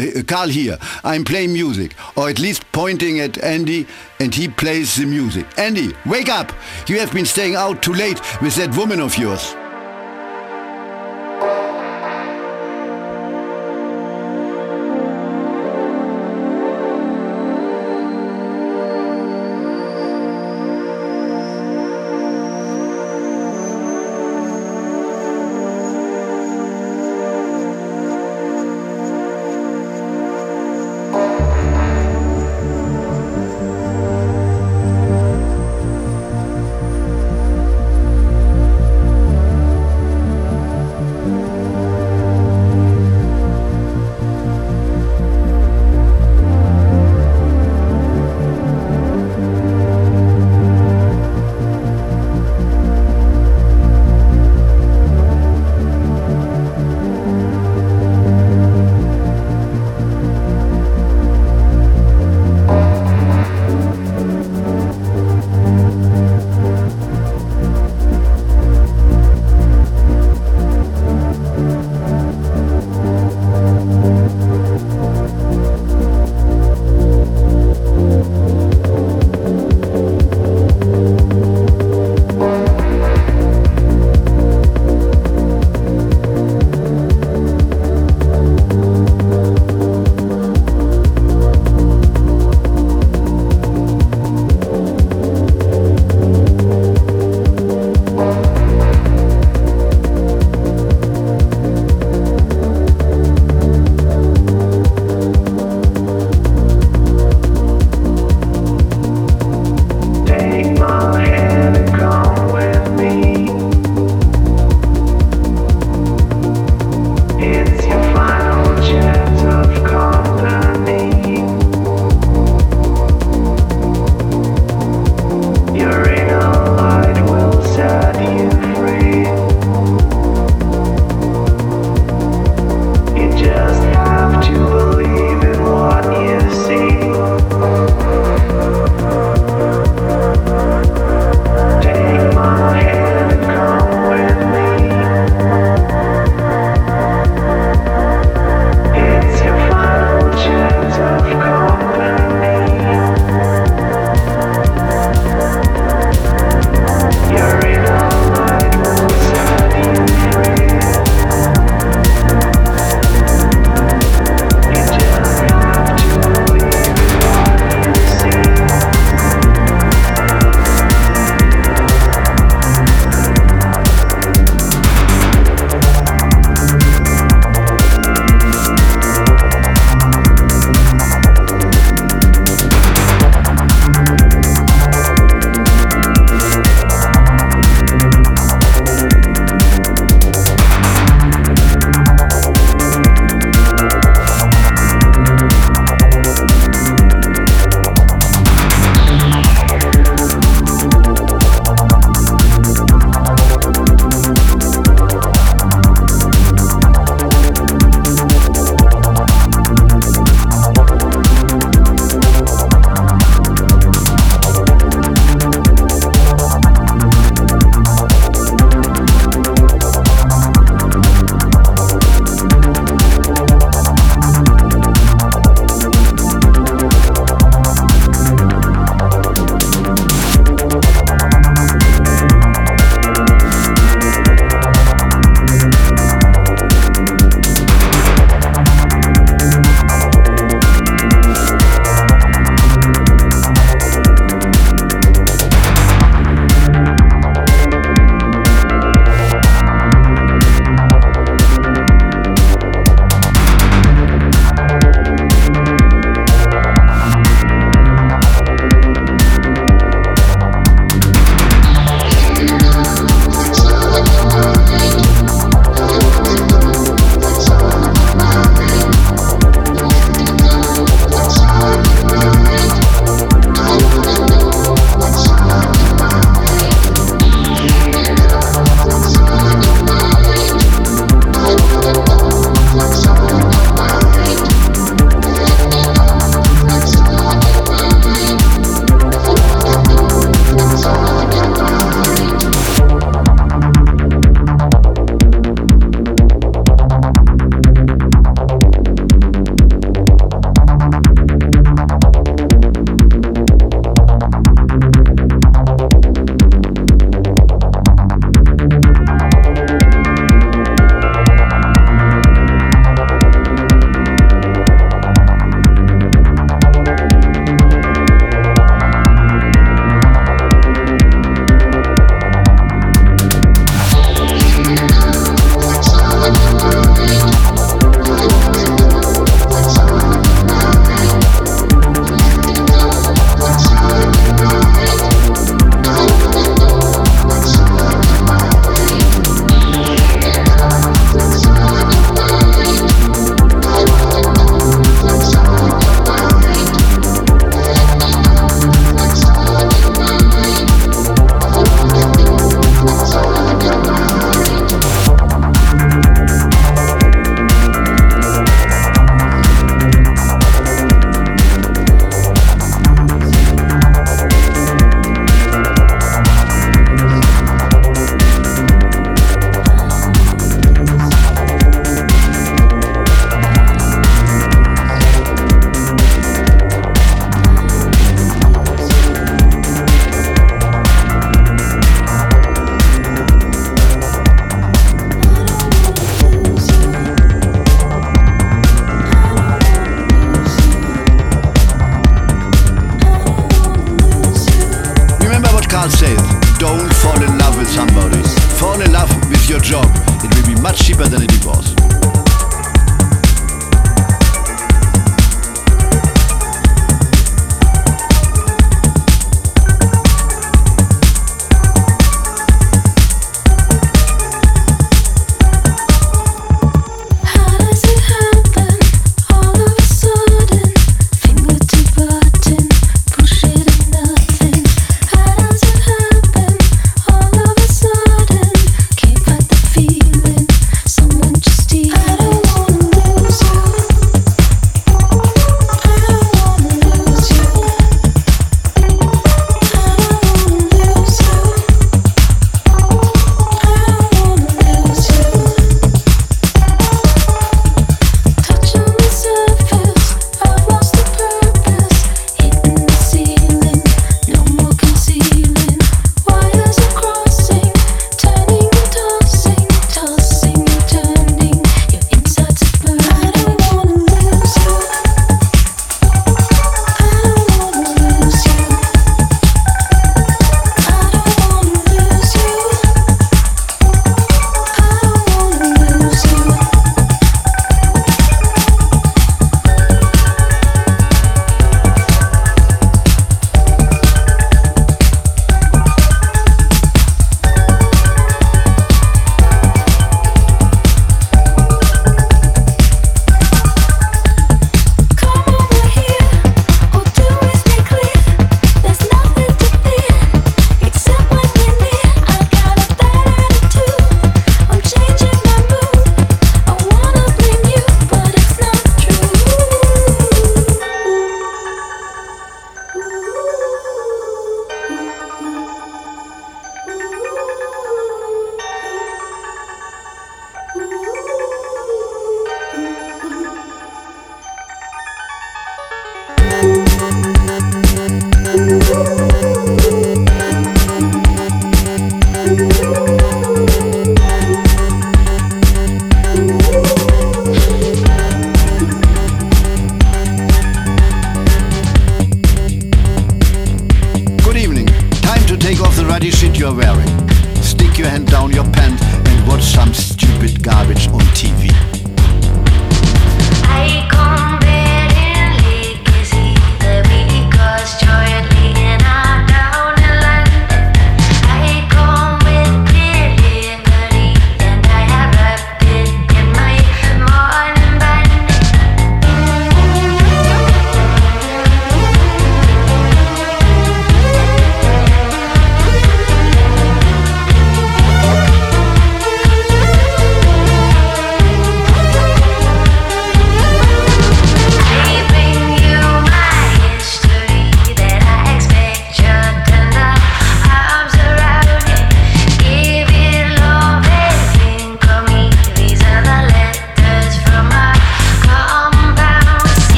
uh, Karl here, I'm playing music, or at least pointing at Andy, and he plays the music. Andy, wake up! You have been staying out too late with that woman of yours.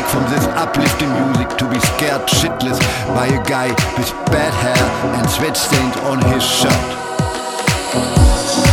break from this uplifting music to be scared shitless by a guy with bad hair and sweat stains on his shirt.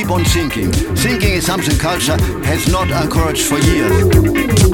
keep on sinking. Sinking is something culture has not encouraged for years.